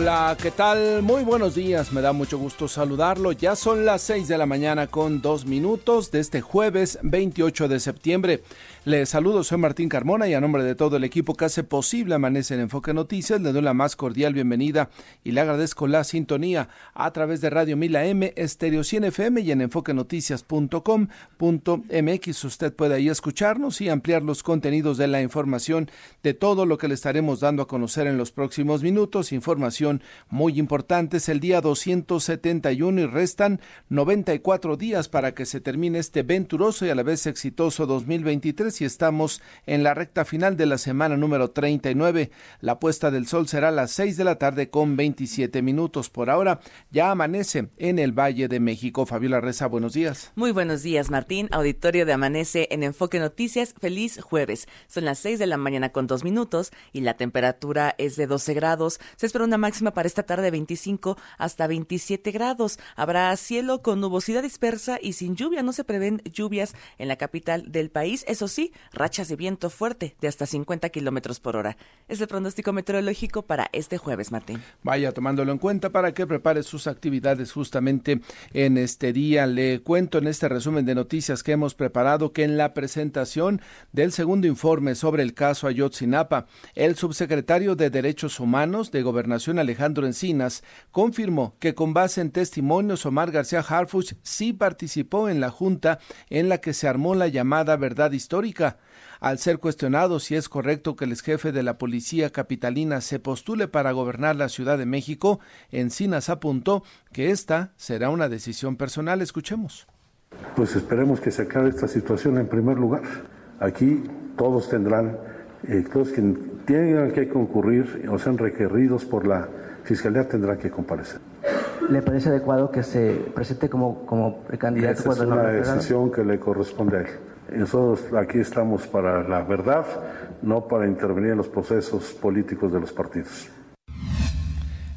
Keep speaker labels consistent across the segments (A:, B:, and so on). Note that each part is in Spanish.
A: Hola, ¿qué tal? Muy buenos días, me da mucho gusto saludarlo. Ya son las 6 de la mañana con dos minutos de este jueves 28 de septiembre. Les saludo, soy Martín Carmona y a nombre de todo el equipo que hace posible Amanece en Enfoque Noticias, le doy la más cordial bienvenida y le agradezco la sintonía a través de Radio Mila M, Estéreo 100 FM y en enfoquenoticias.com.mx. Usted puede ahí escucharnos y ampliar los contenidos de la información de todo lo que le estaremos dando a conocer en los próximos minutos. Información muy importante, es el día 271 y restan 94 días para que se termine este venturoso y a la vez exitoso 2023 y estamos en la recta final de la semana número 39. La puesta del sol será a las 6 de la tarde con 27 minutos. Por ahora ya amanece en el Valle de México. Fabiola Reza, buenos días.
B: Muy buenos días, Martín. Auditorio de Amanece en Enfoque Noticias. Feliz jueves. Son las 6 de la mañana con dos minutos y la temperatura es de 12 grados. Se espera una máxima para esta tarde de 25 hasta 27 grados. Habrá cielo con nubosidad dispersa y sin lluvia. No se prevén lluvias en la capital del país. Eso sí, rachas de viento fuerte de hasta 50 kilómetros por hora. Es el pronóstico meteorológico para este jueves, Martín.
A: Vaya tomándolo en cuenta para que prepare sus actividades justamente en este día. Le cuento en este resumen de noticias que hemos preparado que en la presentación del segundo informe sobre el caso Ayotzinapa, el subsecretario de Derechos Humanos de Gobernación Alejandro Encinas confirmó que con base en testimonios Omar García Harfuch sí participó en la junta en la que se armó la llamada verdad histórica al ser cuestionado si es correcto que el ex jefe de la policía capitalina se postule para gobernar la Ciudad de México, Encinas apuntó que esta será una decisión personal. Escuchemos.
C: Pues esperemos que se acabe esta situación en primer lugar. Aquí todos tendrán, eh, todos quienes tengan que concurrir o sean requeridos por la Fiscalía tendrán que comparecer.
D: ¿Le parece adecuado que se presente como, como candidato?
C: es una decisión que le corresponde a él. Nosotros aquí estamos para la verdad, no para intervenir en los procesos políticos de los partidos.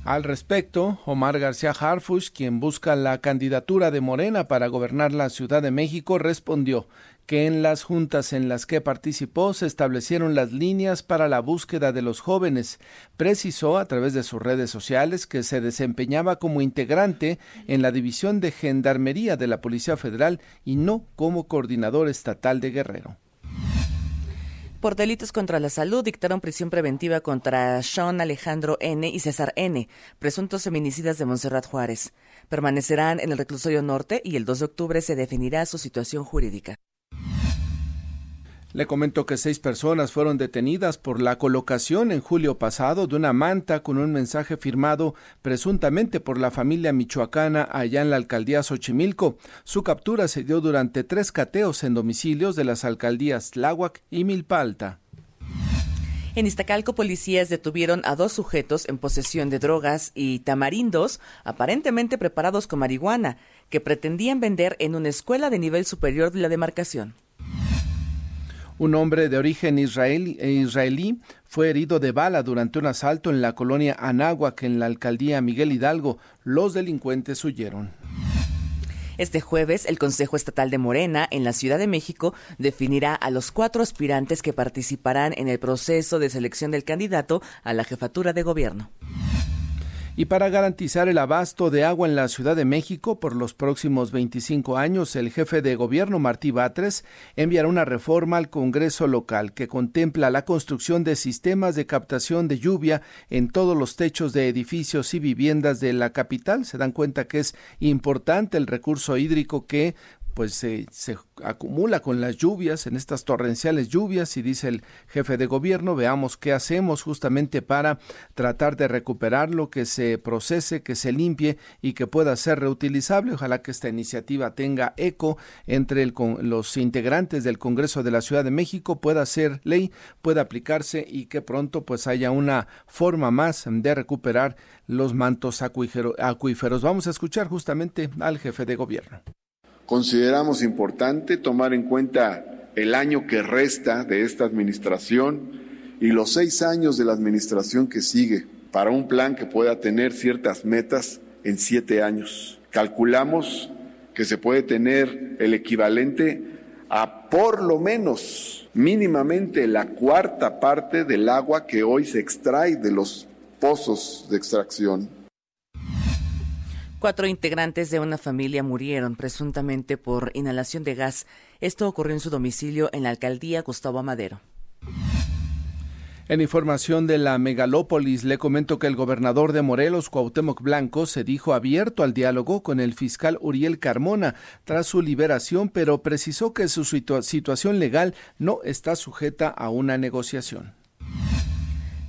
A: Al respecto, Omar García Harfush, quien busca la candidatura de Morena para gobernar la Ciudad de México, respondió que en las juntas en las que participó se establecieron las líneas para la búsqueda de los jóvenes. Precisó a través de sus redes sociales que se desempeñaba como integrante en la División de Gendarmería de la Policía Federal y no como coordinador estatal de Guerrero
B: por delitos contra la salud dictaron prisión preventiva contra Sean Alejandro N. y César N., presuntos feminicidas de Monserrat Juárez. Permanecerán en el reclusorio norte y el 2 de octubre se definirá su situación jurídica.
A: Le comento que seis personas fueron detenidas por la colocación en julio pasado de una manta con un mensaje firmado presuntamente por la familia michoacana allá en la alcaldía Xochimilco. Su captura se dio durante tres cateos en domicilios de las alcaldías Tláhuac y Milpalta.
B: En Iztacalco, policías detuvieron a dos sujetos en posesión de drogas y tamarindos, aparentemente preparados con marihuana, que pretendían vender en una escuela de nivel superior de la demarcación.
A: Un hombre de origen israelí fue herido de bala durante un asalto en la colonia Anáhuac en la alcaldía Miguel Hidalgo. Los delincuentes huyeron.
B: Este jueves, el Consejo Estatal de Morena en la Ciudad de México definirá a los cuatro aspirantes que participarán en el proceso de selección del candidato a la jefatura de gobierno
A: y para garantizar el abasto de agua en la Ciudad de México por los próximos 25 años, el jefe de gobierno Martí Batres enviará una reforma al Congreso local que contempla la construcción de sistemas de captación de lluvia en todos los techos de edificios y viviendas de la capital. Se dan cuenta que es importante el recurso hídrico que pues se acumula con las lluvias, en estas torrenciales lluvias, y dice el jefe de gobierno, veamos qué hacemos justamente para tratar de recuperarlo, que se procese, que se limpie y que pueda ser reutilizable. Ojalá que esta iniciativa tenga eco entre los integrantes del Congreso de la Ciudad de México, pueda ser ley, pueda aplicarse y que pronto pues haya una forma más de recuperar los mantos acuíferos. Vamos a escuchar justamente al jefe de gobierno.
E: Consideramos importante tomar en cuenta el año que resta de esta administración y los seis años de la administración que sigue para un plan que pueda tener ciertas metas en siete años. Calculamos que se puede tener el equivalente a por lo menos mínimamente la cuarta parte del agua que hoy se extrae de los pozos de extracción.
B: Cuatro integrantes de una familia murieron presuntamente por inhalación de gas. Esto ocurrió en su domicilio en la alcaldía Gustavo Madero.
A: En información de la megalópolis, le comento que el gobernador de Morelos, Cuauhtémoc Blanco, se dijo abierto al diálogo con el fiscal Uriel Carmona tras su liberación, pero precisó que su situación legal no está sujeta a una negociación.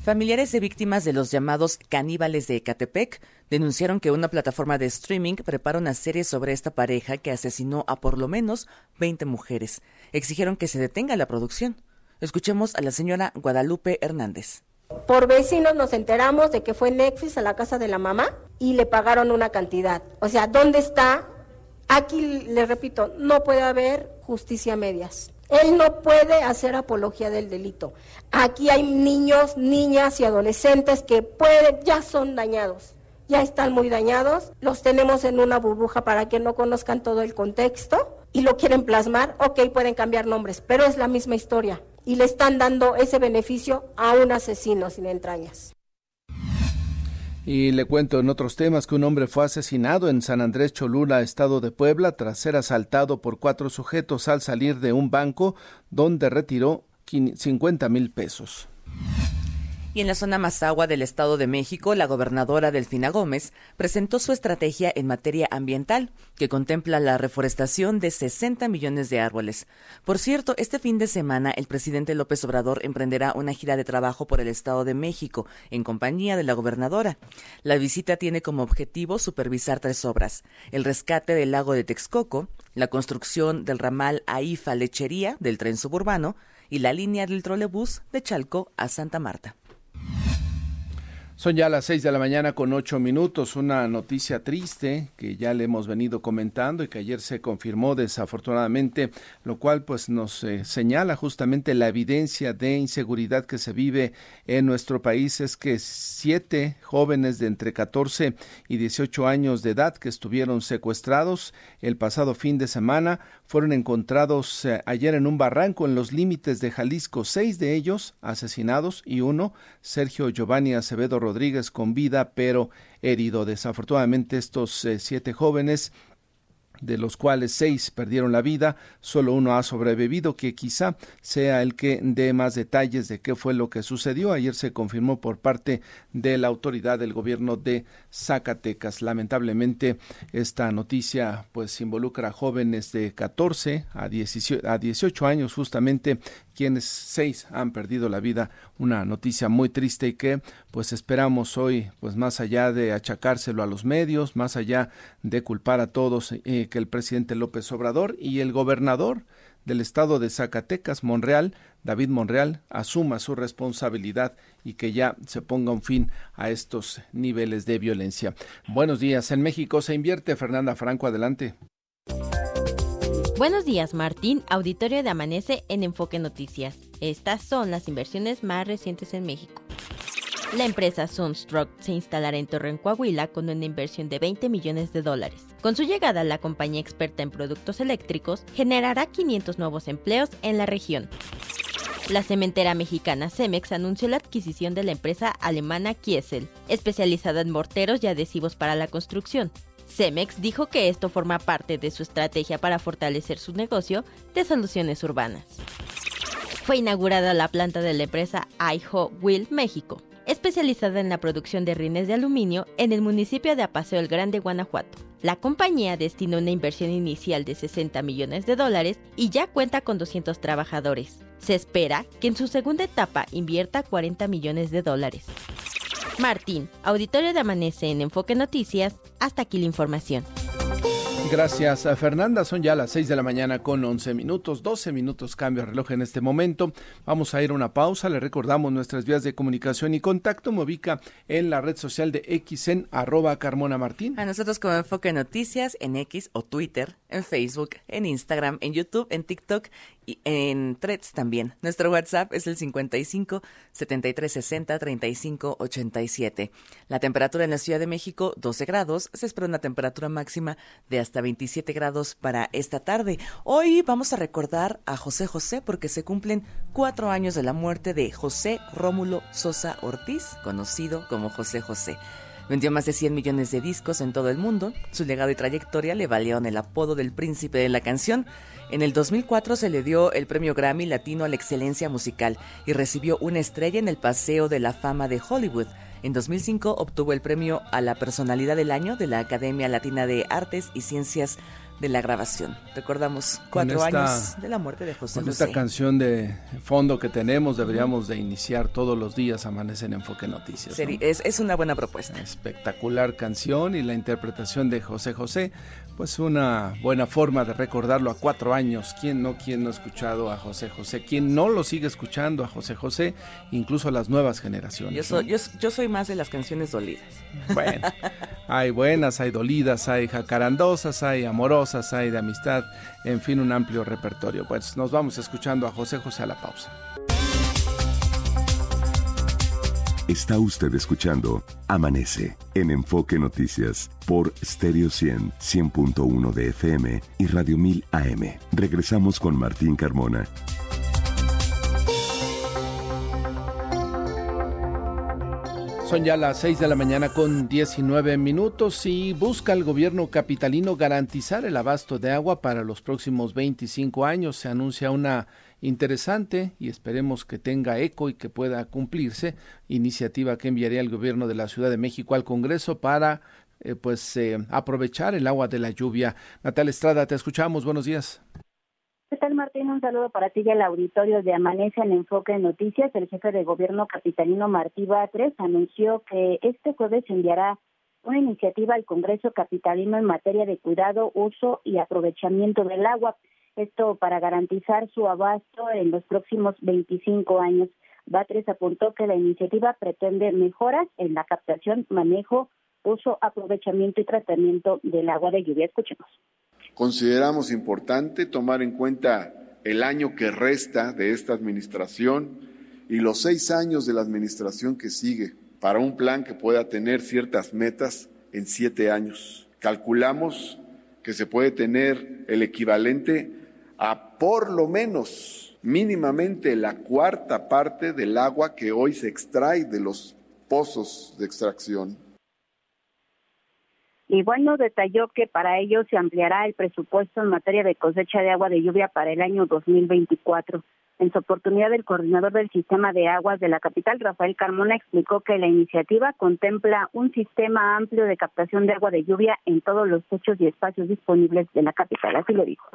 B: Familiares de víctimas de los llamados caníbales de Ecatepec denunciaron que una plataforma de streaming prepara una serie sobre esta pareja que asesinó a por lo menos 20 mujeres. Exigieron que se detenga la producción. Escuchemos a la señora Guadalupe Hernández.
F: Por vecinos nos enteramos de que fue Netflix a la casa de la mamá y le pagaron una cantidad. O sea, ¿dónde está? Aquí, le repito, no puede haber justicia medias. Él no puede hacer apología del delito. Aquí hay niños, niñas y adolescentes que pueden, ya son dañados, ya están muy dañados, los tenemos en una burbuja para que no conozcan todo el contexto y lo quieren plasmar, ok, pueden cambiar nombres, pero es la misma historia y le están dando ese beneficio a un asesino sin entrañas.
A: Y le cuento en otros temas que un hombre fue asesinado en San Andrés Cholula, estado de Puebla, tras ser asaltado por cuatro sujetos al salir de un banco donde retiró 50 mil pesos.
B: Y en la zona Mazagua del Estado de México, la gobernadora Delfina Gómez presentó su estrategia en materia ambiental, que contempla la reforestación de 60 millones de árboles. Por cierto, este fin de semana el presidente López Obrador emprenderá una gira de trabajo por el Estado de México, en compañía de la gobernadora. La visita tiene como objetivo supervisar tres obras, el rescate del lago de Texcoco, la construcción del ramal AIFA Lechería del tren suburbano y la línea del trolebús de Chalco a Santa Marta.
A: Son ya las seis de la mañana con ocho minutos. Una noticia triste que ya le hemos venido comentando y que ayer se confirmó desafortunadamente, lo cual pues nos eh, señala justamente la evidencia de inseguridad que se vive en nuestro país es que siete jóvenes de entre 14 y 18 años de edad que estuvieron secuestrados el pasado fin de semana fueron encontrados eh, ayer en un barranco en los límites de Jalisco, seis de ellos asesinados y uno, Sergio Giovanni Acevedo Rodríguez, con vida pero herido. Desafortunadamente estos eh, siete jóvenes de los cuales seis perdieron la vida, solo uno ha sobrevivido, que quizá sea el que dé más detalles de qué fue lo que sucedió. Ayer se confirmó por parte de la autoridad del gobierno de Zacatecas. Lamentablemente, esta noticia pues involucra a jóvenes de 14 a 18, años justamente quienes seis han perdido la vida, una noticia muy triste y que pues esperamos hoy, pues más allá de achacárselo a los medios, más allá de culpar a todos, eh, que el presidente López Obrador y el gobernador del estado de Zacatecas, Monreal, David Monreal, asuma su responsabilidad y que ya se ponga un fin a estos niveles de violencia. Buenos días. En México se invierte. Fernanda Franco, adelante.
G: Buenos días, Martín. Auditorio de Amanece en Enfoque Noticias. Estas son las inversiones más recientes en México. La empresa Sunstruck se instalará en Torreón, Coahuila, con una inversión de 20 millones de dólares. Con su llegada, la compañía experta en productos eléctricos generará 500 nuevos empleos en la región. La cementera mexicana Cemex anunció la adquisición de la empresa alemana Kiesel, especializada en morteros y adhesivos para la construcción. Cemex dijo que esto forma parte de su estrategia para fortalecer su negocio de soluciones urbanas. Fue inaugurada la planta de la empresa iHo Will México. Especializada en la producción de rines de aluminio en el municipio de Apaseo el Grande, Guanajuato. La compañía destinó una inversión inicial de 60 millones de dólares y ya cuenta con 200 trabajadores. Se espera que en su segunda etapa invierta 40 millones de dólares. Martín, auditorio de Amanece en Enfoque Noticias, hasta aquí la información.
A: Gracias a Fernanda. Son ya las 6 de la mañana con 11 minutos, 12 minutos cambio de reloj en este momento. Vamos a ir a una pausa. Le recordamos nuestras vías de comunicación y contacto. Me ubica en la red social de X en arroba Carmona Martín.
B: A nosotros como Enfoque Noticias en X o Twitter, en Facebook, en Instagram, en YouTube, en TikTok en Threads también. Nuestro WhatsApp es el 55 73 60 35 87. La temperatura en la Ciudad de México 12 grados. Se espera una temperatura máxima de hasta 27 grados para esta tarde. Hoy vamos a recordar a José José porque se cumplen cuatro años de la muerte de José Rómulo Sosa Ortiz, conocido como José José. Vendió más de 100 millones de discos en todo el mundo. Su legado y trayectoria le valieron el apodo del príncipe de la canción. En el 2004 se le dio el premio Grammy Latino a la excelencia musical y recibió una estrella en el Paseo de la Fama de Hollywood. En 2005 obtuvo el premio a la personalidad del año de la Academia Latina de Artes y Ciencias de la grabación. Recordamos cuatro años de la muerte de José
A: con esta canción de fondo que tenemos, deberíamos de iniciar todos los días Amanece en Enfoque Noticias.
B: Es, es una buena propuesta.
A: Espectacular canción y la interpretación de José José pues una buena forma de recordarlo a cuatro años. ¿Quién no, quién no ha escuchado a José José? ¿Quién no lo sigue escuchando a José José? Incluso las nuevas generaciones.
B: Yo soy, yo, soy más de las canciones dolidas.
A: Bueno, hay buenas, hay dolidas, hay jacarandosas, hay amorosas, hay de amistad, en fin, un amplio repertorio. Pues nos vamos escuchando a José José a la pausa.
H: Está usted escuchando Amanece en Enfoque Noticias por Stereo 100, 100.1 de FM y Radio 1000 AM. Regresamos con Martín Carmona.
A: Son ya las 6 de la mañana con 19 minutos y busca el gobierno capitalino garantizar el abasto de agua para los próximos 25 años. Se anuncia una interesante y esperemos que tenga eco y que pueda cumplirse. Iniciativa que enviaría el gobierno de la Ciudad de México al Congreso para eh, pues eh, aprovechar el agua de la lluvia. Natal Estrada, te escuchamos. Buenos días.
I: ¿Qué tal, Martín? Un saludo para ti y al auditorio de Amanece en Enfoque de Noticias. El jefe de gobierno capitalino Martí Batres anunció que este jueves enviará una iniciativa al Congreso capitalino en materia de cuidado, uso y aprovechamiento del agua. Esto para garantizar su abasto en los próximos 25 años. Batres apuntó que la iniciativa pretende mejoras en la captación, manejo, uso, aprovechamiento y tratamiento del agua de lluvia. Escuchemos.
E: Consideramos importante tomar en cuenta el año que resta de esta administración y los seis años de la administración que sigue para un plan que pueda tener ciertas metas en siete años. Calculamos que se puede tener el equivalente a por lo menos mínimamente la cuarta parte del agua que hoy se extrae de los pozos de extracción.
I: Y bueno, detalló que para ello se ampliará el presupuesto en materia de cosecha de agua de lluvia para el año 2024. En su oportunidad, el coordinador del sistema de aguas de la capital, Rafael Carmona, explicó que la iniciativa contempla un sistema amplio de captación de agua de lluvia en todos los techos y espacios disponibles de la capital. Así lo dijo.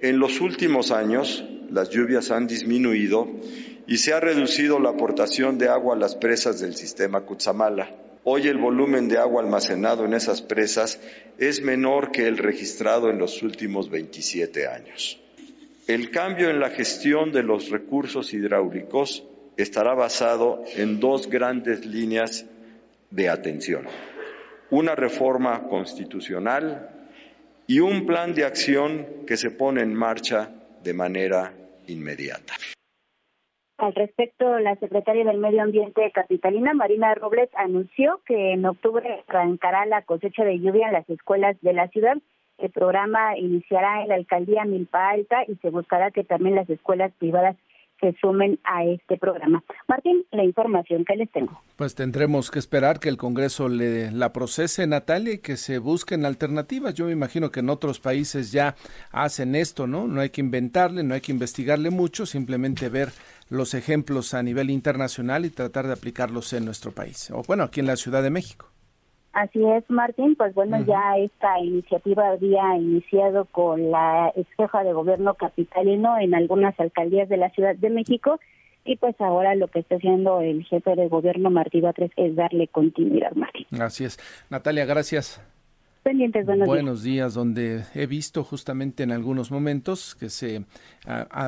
J: En los últimos años, las lluvias han disminuido y se ha reducido la aportación de agua a las presas del sistema Cutzamala. Hoy el volumen de agua almacenado en esas presas es menor que el registrado en los últimos 27 años. El cambio en la gestión de los recursos hidráulicos estará basado en dos grandes líneas de atención. Una reforma constitucional y un plan de acción que se pone en marcha de manera inmediata.
I: Al respecto, la secretaria del Medio Ambiente capitalina, Marina Robles, anunció que en octubre arrancará la cosecha de lluvia en las escuelas de la ciudad el programa iniciará en la alcaldía Milpa Alta y se buscará que también las escuelas privadas se sumen a este programa. Martín, la información que les tengo.
A: Pues tendremos que esperar que el Congreso le la procese, Natalia, y que se busquen alternativas. Yo me imagino que en otros países ya hacen esto, ¿no? No hay que inventarle, no hay que investigarle mucho, simplemente ver los ejemplos a nivel internacional y tratar de aplicarlos en nuestro país. O bueno, aquí en la Ciudad de México.
I: Así es, Martín. Pues bueno, ya esta iniciativa había iniciado con la ex jefa de gobierno capitalino en algunas alcaldías de la Ciudad de México y pues ahora lo que está haciendo el jefe de gobierno Martí Batres es darle continuidad, Martín.
A: Así es. Natalia, gracias Buenos, días. donde he visto justamente en algunos momentos que se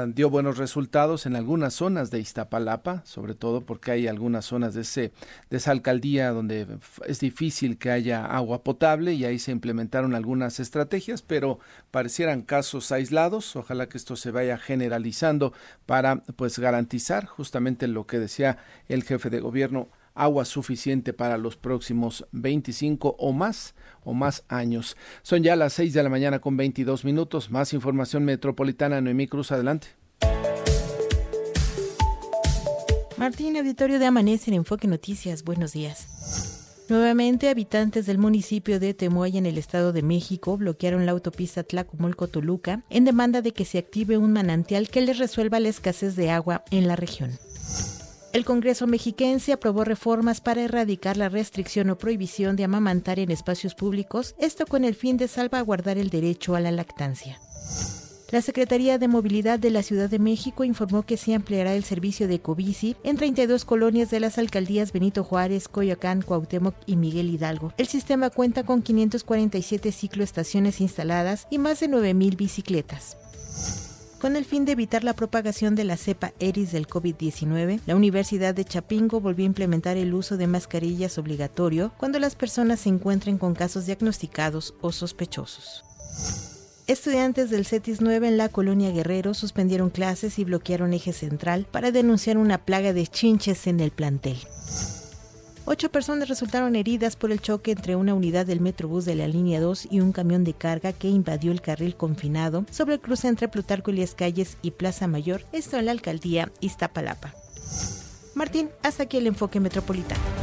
A: dio buenos resultados en algunas zonas de Iztapalapa, sobre todo porque hay algunas zonas de, ese, de esa alcaldía donde es difícil que haya agua potable y ahí se implementaron algunas estrategias, pero parecieran casos aislados. Ojalá que esto se vaya generalizando para pues garantizar justamente lo que decía el jefe de gobierno agua suficiente para los próximos 25 o más o más años. Son ya las 6 de la mañana con 22 minutos. Más información metropolitana. Noemí Cruz, adelante.
K: Martín, auditorio de Amanece en Enfoque Noticias. Buenos días. Nuevamente, habitantes del municipio de Temoay en el Estado de México bloquearon la autopista Tlacomulco-Toluca en demanda de que se active un manantial que les resuelva la escasez de agua en la región. El Congreso mexiquense aprobó reformas para erradicar la restricción o prohibición de amamantar en espacios públicos, esto con el fin de salvaguardar el derecho a la lactancia. La Secretaría de Movilidad de la Ciudad de México informó que se ampliará el servicio de Covici en 32 colonias de las alcaldías Benito Juárez, Coyoacán, Cuauhtémoc y Miguel Hidalgo. El sistema cuenta con 547 cicloestaciones instaladas y más de 9.000 bicicletas. Con el fin de evitar la propagación de la cepa Eris del COVID-19, la Universidad de Chapingo volvió a implementar el uso de mascarillas obligatorio cuando las personas se encuentren con casos diagnosticados o sospechosos. Estudiantes del CETIS 9 en la colonia Guerrero suspendieron clases y bloquearon eje central para denunciar una plaga de chinches en el plantel. Ocho personas resultaron heridas por el choque entre una unidad del Metrobús de la línea 2 y un camión de carga que invadió el carril confinado sobre el cruce entre Plutarco Elías Calles y Plaza Mayor, esto en la alcaldía Iztapalapa. Martín, hasta aquí el enfoque metropolitano.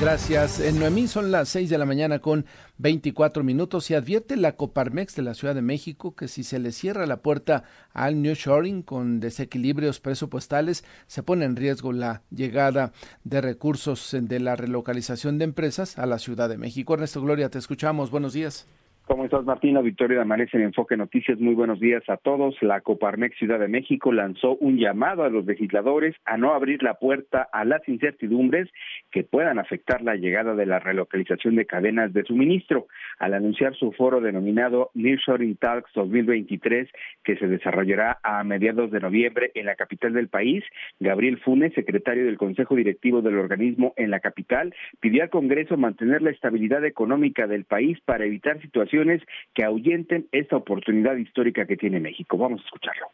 A: Gracias. En Noemí son las 6 de la mañana con 24 minutos y advierte la Coparmex de la Ciudad de México que si se le cierra la puerta al New Shoring con desequilibrios presupuestales, se pone en riesgo la llegada de recursos de la relocalización de empresas a la Ciudad de México. Ernesto Gloria, te escuchamos. Buenos días.
L: ¿Cómo estás, Martina? Victoria de Amanece en Enfoque Noticias. Muy buenos días a todos. La Coparmex Ciudad de México lanzó un llamado a los legisladores a no abrir la puerta a las incertidumbres que puedan afectar la llegada de la relocalización de cadenas de suministro. Al anunciar su foro denominado Nearshoring Talks 2023, que se desarrollará a mediados de noviembre en la capital del país, Gabriel Funes, secretario del Consejo Directivo del organismo en la capital, pidió al Congreso mantener la estabilidad económica del país para evitar situaciones que ahuyenten esta oportunidad histórica que tiene México. Vamos a escucharlo.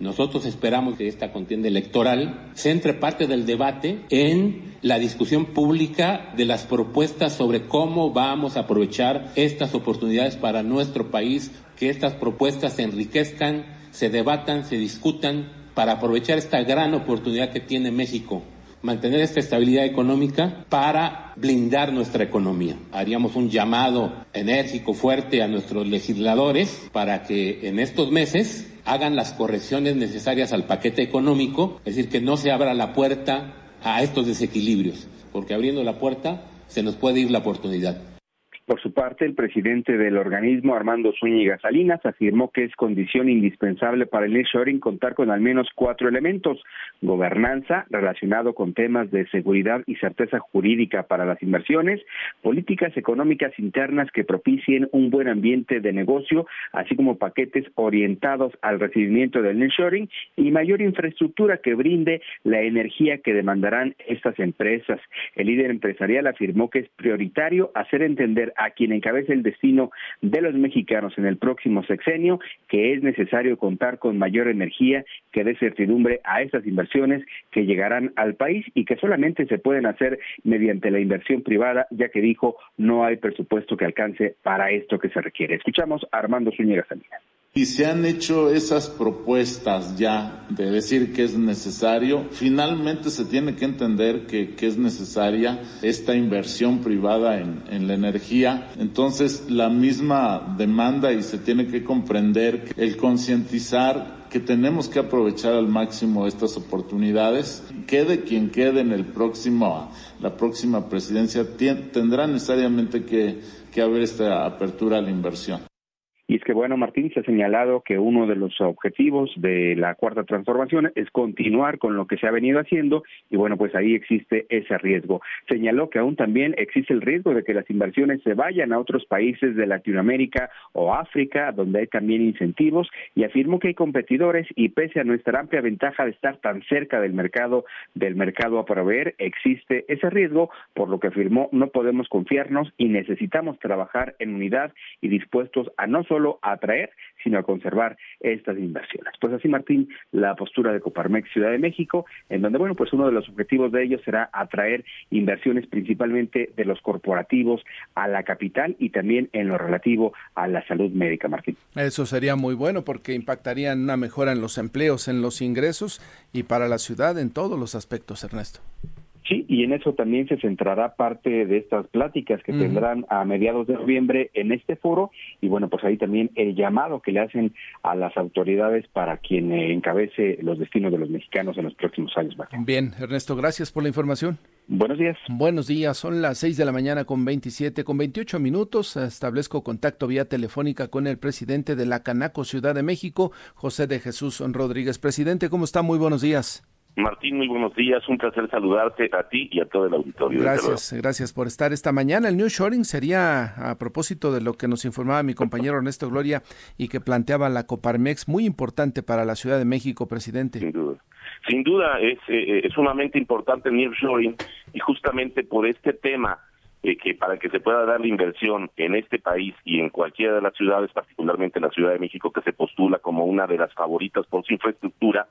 M: Nosotros esperamos que esta contienda electoral centre parte del debate en la discusión pública de las propuestas sobre cómo vamos a aprovechar estas oportunidades para nuestro país, que estas propuestas se enriquezcan, se debatan, se discutan para aprovechar esta gran oportunidad que tiene México mantener esta estabilidad económica para blindar nuestra economía. Haríamos un llamado enérgico, fuerte a nuestros legisladores para que en estos meses hagan las correcciones necesarias al paquete económico, es decir, que no se abra la puerta a estos desequilibrios, porque abriendo la puerta se nos puede ir la oportunidad.
L: Por su parte, el presidente del organismo, Armando Zúñiga Salinas, afirmó que es condición indispensable para el nearshoring contar con al menos cuatro elementos. Gobernanza, relacionado con temas de seguridad y certeza jurídica para las inversiones, políticas económicas internas que propicien un buen ambiente de negocio, así como paquetes orientados al recibimiento del nearshoring y mayor infraestructura que brinde la energía que demandarán estas empresas. El líder empresarial afirmó que es prioritario hacer entender a quien encabece el destino de los mexicanos en el próximo sexenio, que es necesario contar con mayor energía que dé certidumbre a estas inversiones que llegarán al país y que solamente se pueden hacer mediante la inversión privada, ya que dijo no hay presupuesto que alcance para esto que se requiere. Escuchamos a Armando Zúñiga Salinas
N: y se han hecho esas propuestas ya de decir que es necesario, finalmente se tiene que entender que, que es necesaria esta inversión privada en, en, la energía. Entonces, la misma demanda y se tiene que comprender el concientizar que tenemos que aprovechar al máximo estas oportunidades. Quede quien quede en el próximo, la próxima presidencia, tendrá necesariamente que, que haber esta apertura a la inversión.
L: Y es que, bueno, Martín se ha señalado que uno de los objetivos de la cuarta transformación es continuar con lo que se ha venido haciendo y, bueno, pues ahí existe ese riesgo. Señaló que aún también existe el riesgo de que las inversiones se vayan a otros países de Latinoamérica o África, donde hay también incentivos, y afirmó que hay competidores y pese a nuestra amplia ventaja de estar tan cerca del mercado, del mercado a proveer, existe ese riesgo, por lo que afirmó no podemos confiarnos y necesitamos trabajar en unidad y dispuestos a no solo atraer, sino a conservar estas inversiones. Pues así, Martín, la postura de Coparmex Ciudad de México, en donde, bueno, pues uno de los objetivos de ellos será atraer inversiones principalmente de los corporativos a la capital y también en lo relativo a la salud médica, Martín.
A: Eso sería muy bueno porque impactaría en una mejora en los empleos, en los ingresos y para la ciudad en todos los aspectos, Ernesto.
L: Sí, y en eso también se centrará parte de estas pláticas que tendrán a mediados de noviembre en este foro y bueno, pues ahí también el llamado que le hacen a las autoridades para quien encabece los destinos de los mexicanos en los próximos años.
A: Bien, Ernesto, gracias por la información.
L: Buenos días.
A: Buenos días, son las 6 de la mañana con 27, con 28 minutos. Establezco contacto vía telefónica con el presidente de la Canaco Ciudad de México, José de Jesús Rodríguez. Presidente, ¿cómo está? Muy buenos días.
O: Martín, muy buenos días. Un placer saludarte a ti y a todo el auditorio.
A: Gracias, gracias por estar esta mañana. El New Shoring sería a propósito de lo que nos informaba mi compañero Ernesto Gloria y que planteaba la Coparmex, muy importante para la Ciudad de México, presidente.
O: Sin duda. Sin duda es, eh, es sumamente importante el New Shoring y justamente por este tema eh, que para que se pueda dar la inversión en este país y en cualquiera de las ciudades, particularmente en la Ciudad de México, que se postula como una de las favoritas por su infraestructura,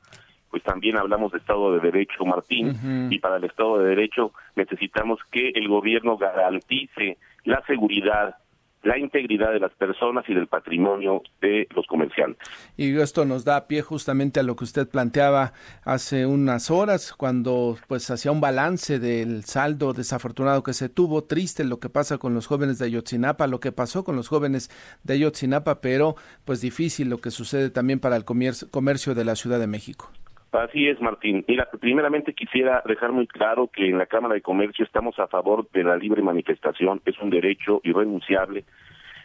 O: pues también hablamos de Estado de Derecho, Martín, y para el Estado de Derecho necesitamos que el gobierno garantice la seguridad, la integridad de las personas y del patrimonio de los comerciantes.
A: Y esto nos da pie justamente a lo que usted planteaba hace unas horas, cuando pues hacía un balance del saldo desafortunado que se tuvo, triste lo que pasa con los jóvenes de Ayotzinapa, lo que pasó con los jóvenes de Ayotzinapa, pero pues difícil lo que sucede también para el comercio de la Ciudad de México.
O: Así es, Martín. Mira, primeramente quisiera dejar muy claro que en la Cámara de Comercio estamos a favor de la libre manifestación, es un derecho irrenunciable,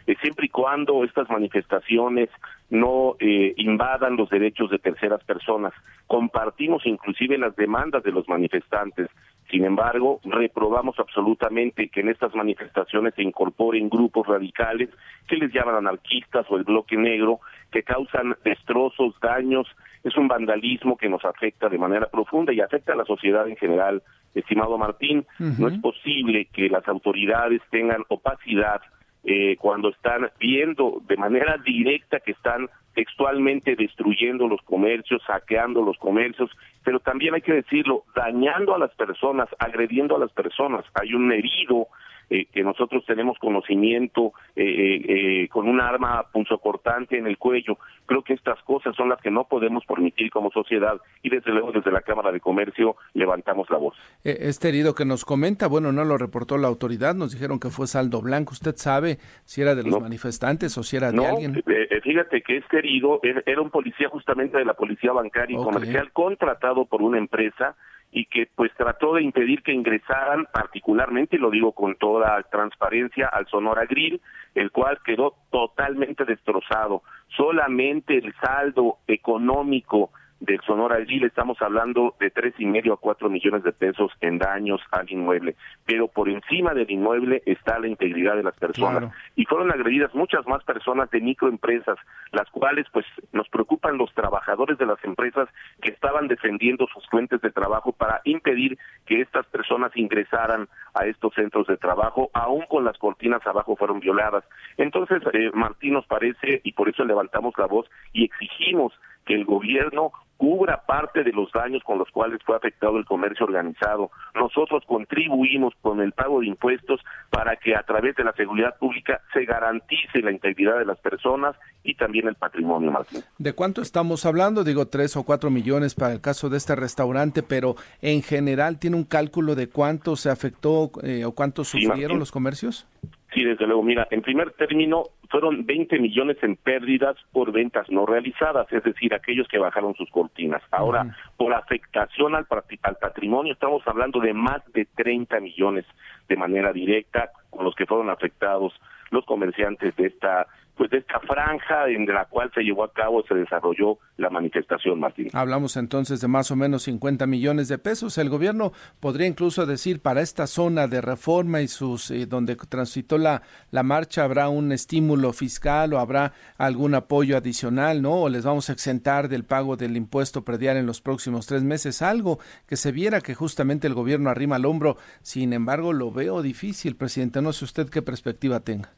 O: eh, siempre y cuando estas manifestaciones no eh, invadan los derechos de terceras personas. Compartimos inclusive las demandas de los manifestantes. Sin embargo, reprobamos absolutamente que en estas manifestaciones se incorporen grupos radicales que les llaman anarquistas o el bloque negro, que causan destrozos, daños es un vandalismo que nos afecta de manera profunda y afecta a la sociedad en general. Estimado Martín, no es posible que las autoridades tengan opacidad eh, cuando están viendo de manera directa que están textualmente destruyendo los comercios, saqueando los comercios, pero también hay que decirlo, dañando a las personas, agrediendo a las personas. Hay un herido eh, que nosotros tenemos conocimiento eh, eh, con un arma punzocortante en el cuello. Creo que estas cosas son las que no podemos permitir como sociedad y desde luego desde la Cámara de Comercio levantamos la voz.
A: Este herido que nos comenta, bueno, no lo reportó la autoridad, nos dijeron que fue saldo blanco. ¿Usted sabe si era de los manifestantes o si era de alguien?
O: fíjate que este herido era un policía justamente de la Policía Bancaria y Comercial contratado por una empresa y que pues trató de impedir que ingresaran particularmente, y lo digo con toda transparencia, al Sonora Grill, el cual quedó totalmente destrozado. Solamente el saldo económico del Sonora Grill estamos hablando de tres y medio a cuatro millones de pesos en daños al inmueble, pero por encima del inmueble está la integridad de las personas. Y fueron agredidas muchas más personas de microempresas, las cuales pues nos preocupan los trabajadores de las empresas que estaban defendiendo sus fuentes de trabajo para impedir que estas personas ingresaran a estos centros de trabajo, aún con las cortinas abajo fueron violadas. Entonces, eh, Martín nos parece y por eso levantamos la voz y exigimos que el gobierno cubra parte de los daños con los cuales fue afectado el comercio organizado. Nosotros contribuimos con el pago de impuestos para que a través de la seguridad pública se garantice la integridad de las personas y también el patrimonio, Martín.
A: ¿De cuánto estamos hablando? Digo, tres o cuatro millones para el caso de este restaurante, pero en general tiene un cálculo de cuánto se afectó eh, o cuánto sufrieron los comercios.
O: Sí, desde luego. Mira, en primer término, fueron 20 millones en pérdidas por ventas no realizadas, es decir, aquellos que bajaron sus cortinas. Ahora, por afectación al, al patrimonio, estamos hablando de más de 30 millones de manera directa con los que fueron afectados los comerciantes de esta pues de esta franja en la cual se llevó a cabo, se desarrolló la manifestación, Martín.
A: Hablamos entonces de más o menos 50 millones de pesos. El gobierno podría incluso decir para esta zona de reforma y sus eh, donde transitó la, la marcha habrá un estímulo fiscal o habrá algún apoyo adicional, ¿no? O les vamos a exentar del pago del impuesto predial en los próximos tres meses. Algo que se viera que justamente el gobierno arrima al hombro. Sin embargo, lo veo difícil, presidente. No sé usted qué perspectiva tenga.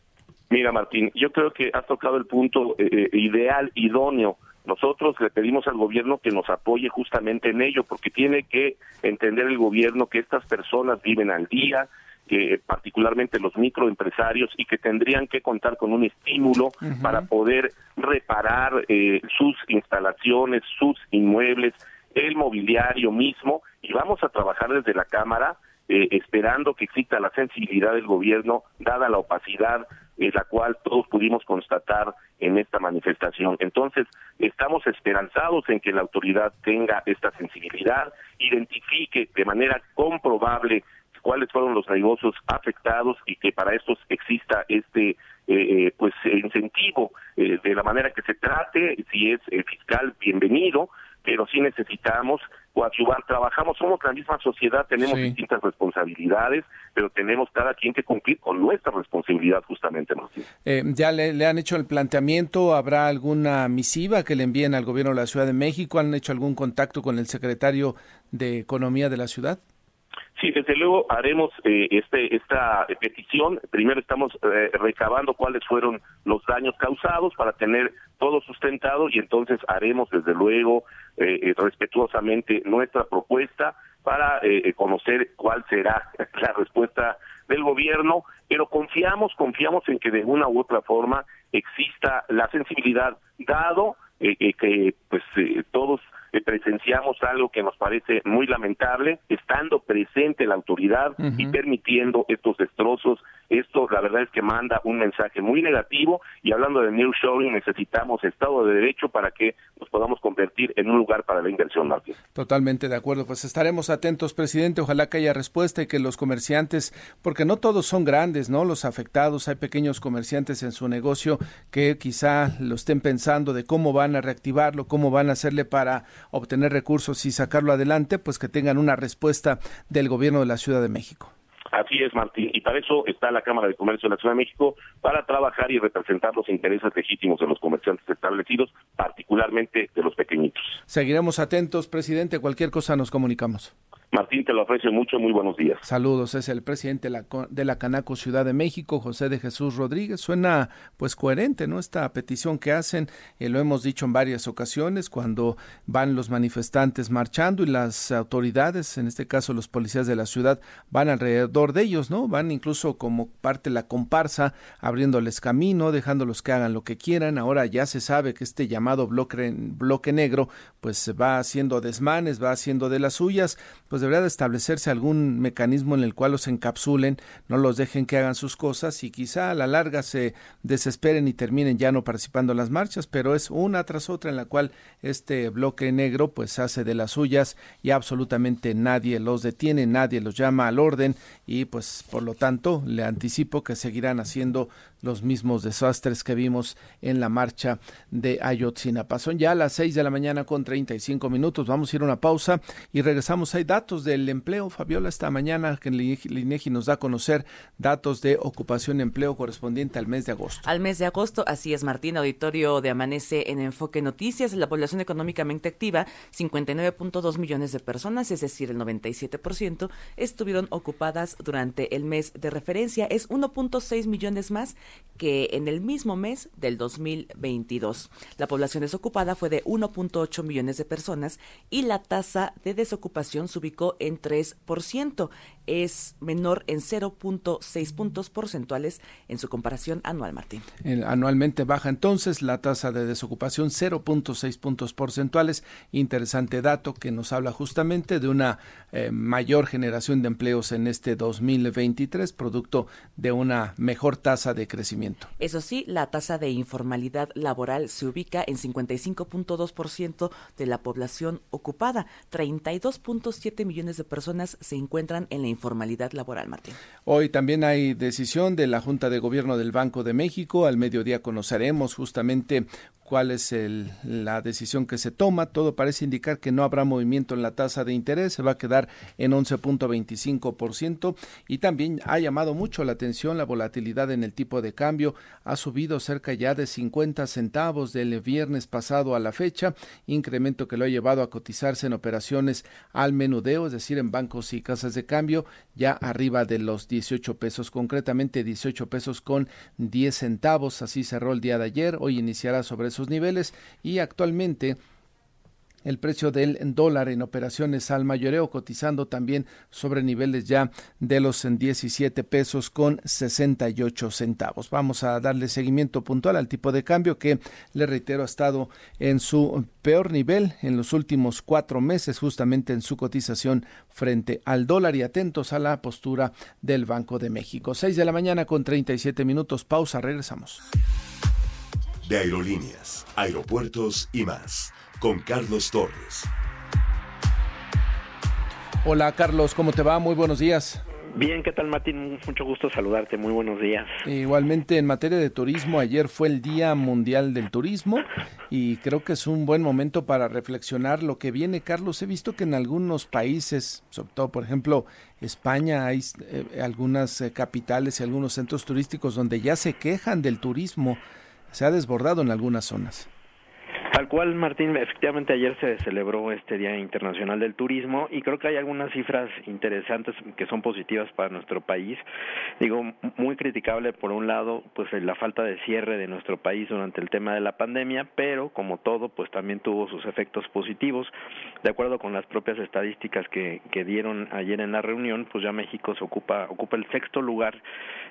O: Mira, Martín, yo creo que has tocado el punto eh, eh, ideal, idóneo. Nosotros le pedimos al gobierno que nos apoye justamente en ello, porque tiene que entender el gobierno que estas personas viven al día, que particularmente los microempresarios y que tendrían que contar con un estímulo para poder reparar eh, sus instalaciones, sus inmuebles, el mobiliario mismo y vamos a trabajar desde la Cámara esperando que exista la sensibilidad del gobierno, dada la opacidad la cual todos pudimos constatar en esta manifestación. Entonces, estamos esperanzados en que la autoridad tenga esta sensibilidad, identifique de manera comprobable cuáles fueron los negocios afectados y que para estos exista este eh, eh, pues incentivo eh, de la manera que se trate, si es fiscal, bienvenido, pero sí necesitamos coadyuvar, trabajamos, somos la misma sociedad, tenemos distintas responsabilidades, pero tenemos cada quien que cumplir con nuestra responsabilidad justamente, Martín.
A: Eh, ¿Ya le, han hecho el planteamiento? ¿Habrá alguna misiva que le envíen al gobierno de la Ciudad de México? ¿Han hecho algún contacto con el secretario de Economía de la ciudad?
O: Sí, desde luego haremos eh, este, esta petición. Primero estamos eh, recabando cuáles fueron los daños causados para tener todo sustentado y entonces haremos desde luego eh, respetuosamente nuestra propuesta para conocer cuál será la respuesta del gobierno, pero confiamos, confiamos en que de una u otra forma exista la sensibilidad, dado que pues todos eh, presenciamos algo que nos parece muy lamentable, estando presente la autoridad y permitiendo estos destrozos. Esto, la verdad es que manda un mensaje muy negativo y hablando de New Showing, necesitamos Estado de Derecho para que nos podamos convertir en un lugar para la inversión, Martín.
A: Totalmente de acuerdo. Pues estaremos atentos, presidente. Ojalá que haya respuesta y que los comerciantes, porque no todos son grandes, ¿no? Los afectados, hay pequeños comerciantes en su negocio que quizá lo estén pensando de cómo van a reactivarlo, cómo van a hacerle para obtener recursos y sacarlo adelante, pues que tengan una respuesta del gobierno de la Ciudad de México.
O: Así es, Martín, y para eso está la Cámara de Comercio de la Ciudad de México, para trabajar y representar los intereses legítimos de los comerciantes establecidos, particularmente de los pequeñitos.
A: Seguiremos atentos, presidente, cualquier cosa nos comunicamos.
O: Martín, te lo aprecio mucho, muy buenos días.
A: Saludos, es el presidente de la, Canaco Ciudad de México, José de Jesús Rodríguez. Suena pues coherente, ¿no? Esta petición que hacen, eh, lo hemos dicho en varias ocasiones, cuando van los manifestantes marchando y las autoridades, en este caso los policías de la ciudad, van alrededor de ellos, ¿no? Van incluso como parte de la comparsa, abriéndoles camino, dejándolos que hagan lo que quieran. Ahora ya se sabe que este llamado bloque, bloque negro, pues va haciendo desmanes, va haciendo de las suyas, pues pues debería de establecerse algún mecanismo en el cual los encapsulen, no los dejen que hagan sus cosas y quizá a la larga se desesperen y terminen ya no participando en las marchas, pero es una tras otra en la cual este bloque negro pues hace de las suyas y absolutamente nadie los detiene, nadie los llama al orden y pues por lo tanto le anticipo que seguirán haciendo los mismos desastres que vimos en la marcha de Ayotzinapa. Son ya las seis de la mañana con 35 minutos. Vamos a ir a una pausa y regresamos. Hay datos del empleo, Fabiola, esta mañana que el INEGI nos da a conocer datos de ocupación y empleo correspondiente al mes de agosto.
B: Al mes de agosto, así es, Martín, auditorio de Amanece en Enfoque Noticias, la población económicamente activa, 59.2 millones de personas, es decir, el 97%, estuvieron ocupadas durante el mes de referencia. Es 1.6 millones más que en el mismo mes del 2022. La población desocupada fue de 1.8 millones de personas y la tasa de desocupación se ubicó en 3%. Es menor en 0.6 puntos porcentuales en su comparación anual, Martín.
A: anualmente baja entonces la tasa de desocupación 0.6 puntos porcentuales. Interesante dato que nos habla justamente de una eh, mayor generación de empleos en este 2023, producto de una mejor tasa de crecimiento.
B: Eso sí, la tasa de informalidad laboral se ubica en 55.2% de la población ocupada. 32.7 millones de personas se encuentran en la informalidad laboral, Martín.
A: Hoy también hay decisión de la Junta de Gobierno del Banco de México. Al mediodía conoceremos justamente cuál es el, la decisión que se toma. Todo parece indicar que no habrá movimiento en la tasa de interés, se va a quedar en 11.25% y también ha llamado mucho la atención la volatilidad en el tipo de cambio. Ha subido cerca ya de 50 centavos del viernes pasado a la fecha, incremento que lo ha llevado a cotizarse en operaciones al menudeo, es decir, en bancos y casas de cambio, ya arriba de los 18 pesos, concretamente 18 pesos con 10 centavos. Así cerró el día de ayer. Hoy iniciará sobre niveles y actualmente el precio del dólar en operaciones al mayoreo cotizando también sobre niveles ya de los 17 pesos con 68 centavos. Vamos a darle seguimiento puntual al tipo de cambio que, le reitero, ha estado en su peor nivel en los últimos cuatro meses, justamente en su cotización frente al dólar y atentos a la postura del Banco de México. 6 de la mañana con 37 minutos. Pausa, regresamos
H: de aerolíneas, aeropuertos y más, con Carlos Torres.
A: Hola Carlos, ¿cómo te va? Muy buenos días.
P: Bien, ¿qué tal Martín? Mucho gusto saludarte, muy buenos días.
A: Igualmente en materia de turismo, ayer fue el Día Mundial del Turismo y creo que es un buen momento para reflexionar lo que viene. Carlos, he visto que en algunos países, sobre todo por ejemplo España, hay eh, algunas eh, capitales y algunos centros turísticos donde ya se quejan del turismo se ha desbordado en algunas zonas.
P: Tal cual, Martín, efectivamente ayer se celebró este Día Internacional del Turismo y creo que hay algunas cifras interesantes que son positivas para nuestro país. Digo, muy criticable por un lado, pues la falta de cierre de nuestro país durante el tema de la pandemia, pero como todo, pues también tuvo sus efectos positivos. De acuerdo con las propias estadísticas que, que dieron ayer en la reunión, pues ya México se ocupa, ocupa el sexto lugar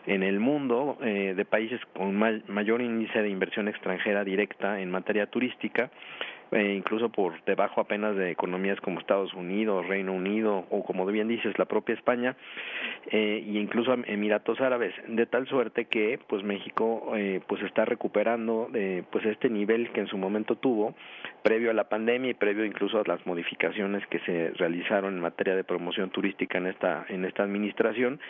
P: en el mundo eh, de países con mayor índice de inversión extranjera directa en materia turística eh, incluso por debajo apenas de economías como Estados Unidos, Reino Unido o como bien dices la propia España eh, y incluso Emiratos Árabes, de tal suerte que pues México eh, pues está recuperando de pues este nivel que en su momento tuvo previo a la pandemia y previo incluso a las modificaciones que se realizaron en materia de promoción turística en esta en esta administración.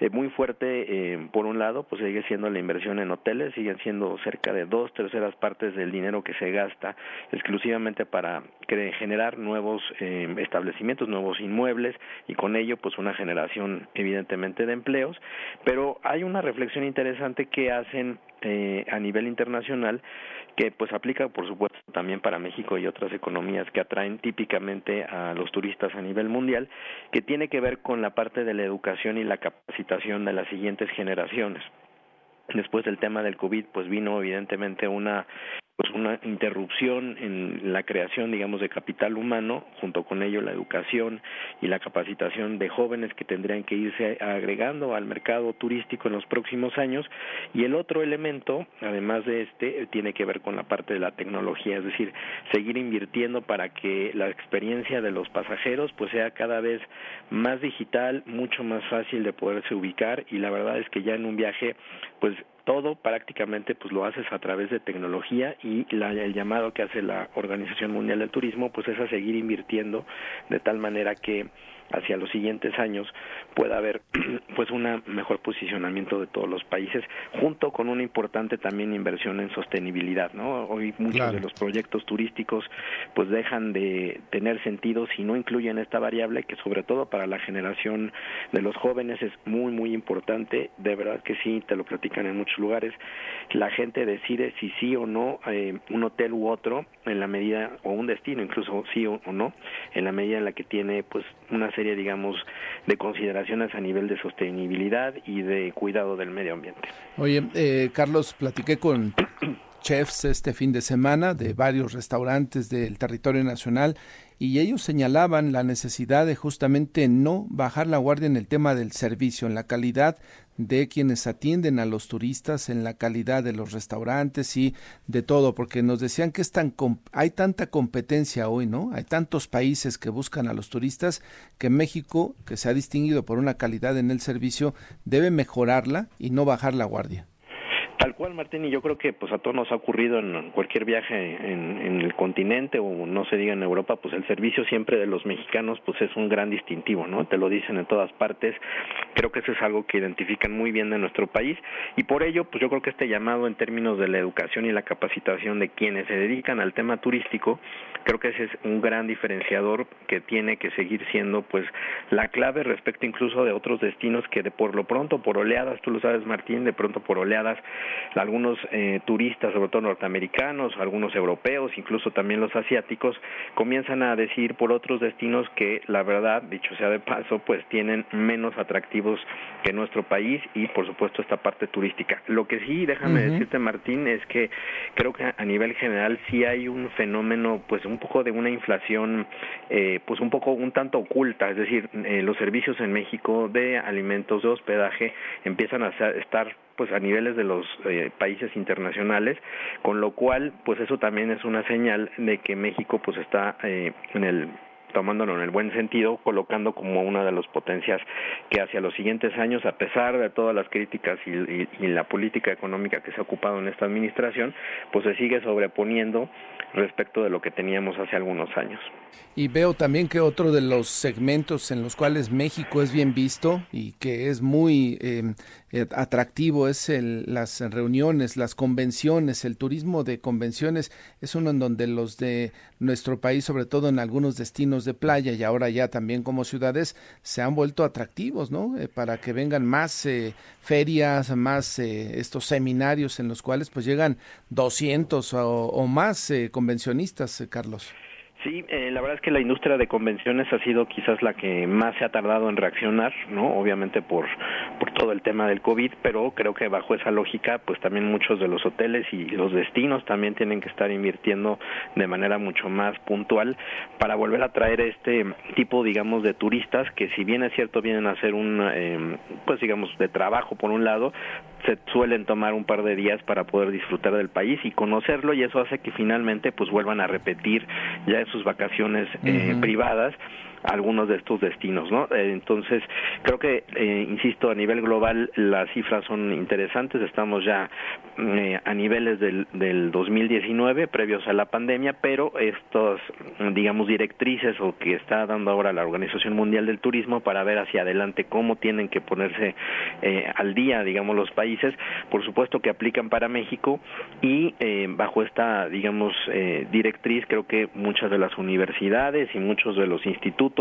P: Eh, muy fuerte eh, por un lado pues sigue siendo la inversión en hoteles siguen siendo cerca de dos terceras partes del dinero que se gasta exclusivamente para generar nuevos eh, establecimientos, nuevos inmuebles y con ello pues una generación evidentemente de empleos, pero hay una reflexión interesante que hacen eh, a nivel internacional que pues aplica por supuesto también para México y otras economías que atraen típicamente a los turistas a nivel mundial, que tiene que ver con la parte de la educación y la capacitación de las siguientes generaciones. Después del tema del COVID, pues vino evidentemente una pues una interrupción en la creación digamos de capital humano junto con ello la educación y la capacitación de jóvenes que tendrían que irse agregando al mercado turístico en los próximos años. Y el otro elemento además de este tiene que ver con la parte de la tecnología es decir seguir invirtiendo para que la experiencia de los pasajeros pues sea cada vez más digital mucho más fácil de poderse ubicar. Y la verdad es que ya en un viaje pues todo prácticamente pues lo haces a través de tecnología y la, el llamado que hace la Organización Mundial del Turismo pues es a seguir invirtiendo de tal manera que hacia los siguientes años pueda haber pues un mejor posicionamiento de todos los países junto con una importante también inversión en sostenibilidad no hoy muchos de los proyectos turísticos pues dejan de tener sentido si no incluyen esta variable que sobre todo para la generación de los jóvenes es muy muy importante. De verdad que sí te lo platican en muchos lugares. La gente decide si sí o no eh, un hotel u otro en la medida o un destino incluso sí o, no en la medida en la que tiene pues una serie digamos de consideraciones a nivel de sostenibilidad y de cuidado del medio ambiente.
A: Oye, eh, Carlos, platiqué con chefs este fin de semana de varios restaurantes del territorio nacional y ellos señalaban la necesidad de justamente no bajar la guardia en el tema del servicio, en la calidad de quienes atienden a los turistas, en la calidad de los restaurantes y de todo, porque nos decían que es tan, hay tanta competencia hoy, ¿no? Hay tantos países que buscan a los turistas que México, que se ha distinguido por una calidad en el servicio, debe mejorarla y no bajar la guardia.
P: Tal cual, Martín, y yo creo que pues a todos nos ha ocurrido en cualquier viaje en, en, el continente o no se diga en Europa, pues el servicio siempre de los mexicanos pues es un gran distintivo, ¿no? Te lo dicen en todas partes. Creo que eso es algo que identifican muy bien de nuestro país y por ello pues yo creo que este llamado en términos de la educación y la capacitación de quienes se dedican al tema turístico, creo que ese es un gran diferenciador que tiene que seguir siendo pues la clave respecto incluso de otros destinos que de por lo pronto por oleadas, tú lo sabes Martín, de pronto por oleadas algunos eh, turistas, sobre todo norteamericanos, algunos europeos, incluso también los asiáticos, comienzan a decir por otros destinos que la verdad, dicho sea de paso, pues tienen menos atractivos que nuestro país y por supuesto esta parte turística. Lo que sí, déjame decirte Martín, es que creo que a nivel general sí hay un fenómeno, pues un poco de una inflación, eh, pues un poco un tanto oculta, es decir, eh, los servicios en México de alimentos, de hospedaje empiezan a estar pues a niveles de los eh, países internacionales, con lo cual pues eso también es una señal de que México pues está eh, en el tomándolo en el buen sentido, colocando como una de las potencias que hacia los siguientes años, a pesar de todas las críticas y, la política económica que se ha ocupado en esta administración, pues se sigue sobreponiendo respecto de lo que teníamos hace algunos años.
A: Y veo también que otro de los segmentos en los cuales México es bien visto y que es muy eh, atractivo es el, las reuniones, las convenciones, el turismo de convenciones es uno en donde los de nuestro país, sobre todo en algunos destinos de playa y ahora ya también como ciudades, se han vuelto atractivos, ¿no? Eh, para que vengan más eh, ferias, más estos seminarios en los cuales pues llegan 200 o, o más convencionistas, Carlos.
P: Sí, eh, la verdad es que la industria de convenciones ha sido quizás la que más se ha tardado en reaccionar, ¿no? Obviamente por, por todo el tema del COVID, pero creo que bajo esa lógica, pues también muchos de los hoteles y los destinos también tienen que estar invirtiendo de manera mucho más puntual para volver a traer este tipo, digamos, de turistas que si bien es cierto vienen a hacer un, eh, pues digamos, de trabajo por un lado, se suelen tomar un par de días para poder disfrutar del país y conocerlo y eso hace que finalmente pues vuelvan a repetir ya sus vacaciones eh, privadas algunos de estos destinos, ¿no? Eh, entonces, creo que, eh, insisto, a nivel global las cifras son interesantes, estamos ya eh, a niveles del, del 2019, previos a la pandemia, pero estos, digamos, directrices o que está dando ahora la Organización Mundial del Turismo para ver hacia adelante cómo tienen que ponerse al día, digamos, los países, por supuesto que aplican para México y bajo esta, digamos, directriz, creo que muchas de las universidades y muchos de los institutos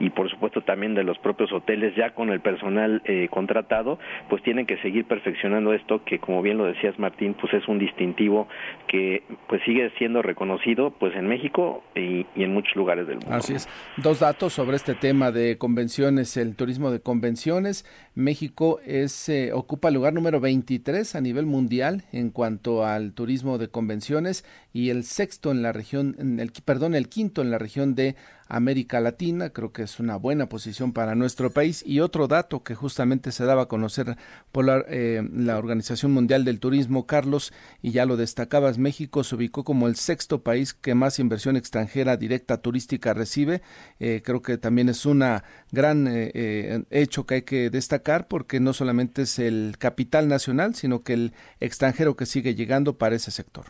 P: y por supuesto también de los propios hoteles ya con el personal eh, contratado, pues tienen que seguir perfeccionando esto que como bien lo decías Martín, pues es un distintivo que pues sigue siendo reconocido pues en México y, en muchos lugares del mundo.
A: Así es. Dos datos sobre este tema de convenciones, el turismo de convenciones. México es eh, ocupa el lugar número 23 a nivel mundial en cuanto al turismo de convenciones y el sexto en la región, en el, perdón, el quinto en la región de América Latina. Creo que es una buena posición para nuestro país. Y otro dato que justamente se daba a conocer por la, eh, la Organización Mundial del Turismo, Carlos, y ya lo destacabas, México se ubicó como el sexto país que más inversión extranjera directa turística recibe. Eh, creo que también es una gran eh, hecho que hay que destacar porque no solamente es el capital nacional, sino que el extranjero que sigue llegando para ese sector.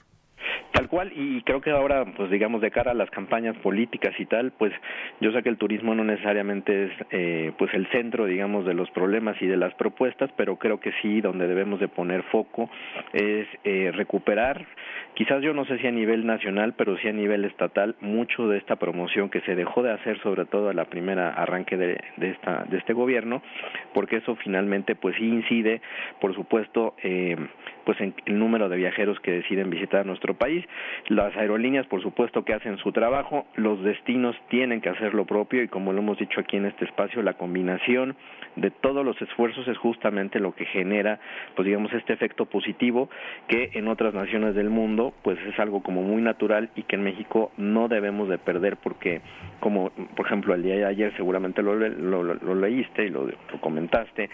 P: Tal cual, y creo que ahora, pues digamos, de cara a las campañas políticas y tal, pues yo sé que el turismo no necesariamente es eh, pues el centro, digamos, de los problemas y de las propuestas, pero creo que sí, donde debemos de poner foco es eh, recuperar, quizás yo no sé si a nivel nacional, pero sí a nivel estatal, mucho de esta promoción que se dejó de hacer, sobre todo a la primera arranque de, de, esta, de este gobierno, porque eso finalmente pues sí incide, por supuesto, eh, pues en el número de viajeros que deciden visitar nuestro país. Las aerolíneas, por supuesto, que hacen su trabajo, los destinos tienen que hacer lo propio y como lo hemos dicho aquí en este espacio, la combinación de todos los esfuerzos es justamente lo que genera, pues digamos, este efecto positivo que en otras naciones del mundo, pues es algo como muy natural y que en México no debemos de perder porque, como por ejemplo el día de ayer seguramente lo, lo, leíste y lo, comentaste,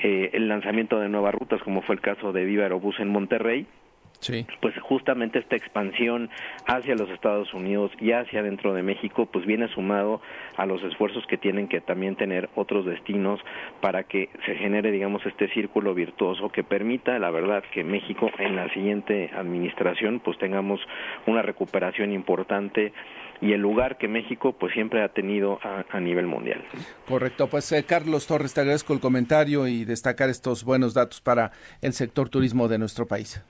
P: eh, el lanzamiento de nuevas rutas, como fue el caso de Viva Aerobús en Monterrey, Sí. pues justamente esta expansión hacia los Estados Unidos y hacia dentro de México pues viene sumado a los esfuerzos que tienen que también tener otros destinos para que se genere digamos este círculo virtuoso que permita la verdad que México en la siguiente administración pues tengamos una recuperación importante y el lugar que México pues siempre ha tenido a, nivel mundial.
A: Correcto, pues eh, Carlos Torres, te agradezco el comentario y destacar estos buenos datos para el sector turismo de nuestro país.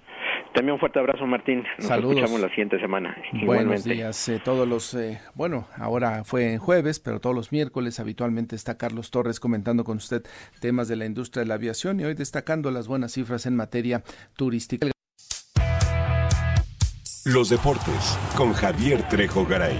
P: También un fuerte abrazo, Martín. Nos
A: Saludos.
P: escuchamos la siguiente semana.
A: Buenos días. Eh, todos los, eh, bueno, ahora fue en jueves, pero todos los miércoles habitualmente está Carlos Torres comentando con usted temas de la industria de la aviación y hoy destacando las buenas cifras en materia turística.
H: Los deportes con Javier Trejo Garay.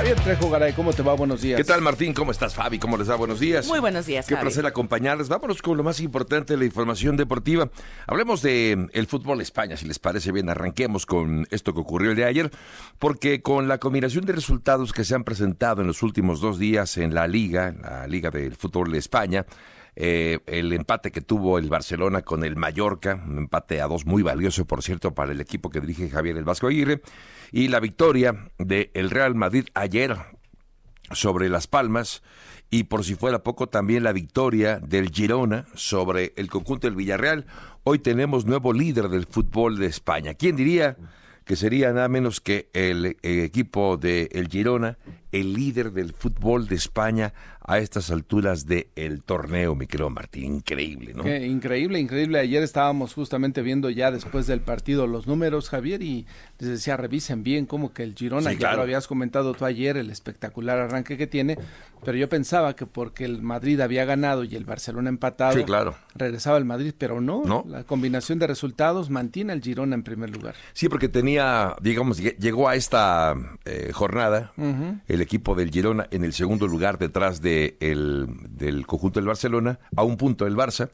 A: Javier Trejo Garay, ¿cómo te va? Buenos días.
Q: ¿Qué tal, Martín? ¿Cómo estás, Fabi? ¿Cómo les va? Buenos días.
B: Muy buenos días,
Q: Qué placer acompañarles. Vámonos con lo más importante de la información deportiva. Hablemos de el fútbol España, si les parece bien. Arranquemos con esto que ocurrió el de ayer, porque con la combinación de resultados que se han presentado en los últimos dos días en la Liga, la Liga del Fútbol de España, eh, el empate que tuvo el Barcelona con el Mallorca, un empate a dos muy valioso, por cierto, para el equipo que dirige Javier el Vasco Aguirre, y la victoria del Real Madrid ayer sobre Las Palmas, y por si fuera poco también la victoria del Girona sobre el conjunto del Villarreal. Hoy tenemos nuevo líder del fútbol de España. ¿Quién diría? que sería nada menos que el, el equipo de el Girona, el líder del fútbol de España a estas alturas del el torneo, mi querido Martín. Increíble, ¿no?
A: increíble, increíble. Ayer estábamos justamente viendo ya después del partido los números, Javier, y les decía, revisen bien cómo que el Girona, ya lo habías comentado tú ayer, el espectacular arranque que tiene, pero yo pensaba que porque el Madrid había ganado y el Barcelona empatado,
Q: claro.
A: regresaba el Madrid, pero no, no, la combinación de resultados mantiene al Girona en primer lugar.
Q: Sí, porque tenía, digamos, llegó a esta eh, jornada el equipo del Girona en el segundo lugar detrás de el, del conjunto del Barcelona a un punto del Barça,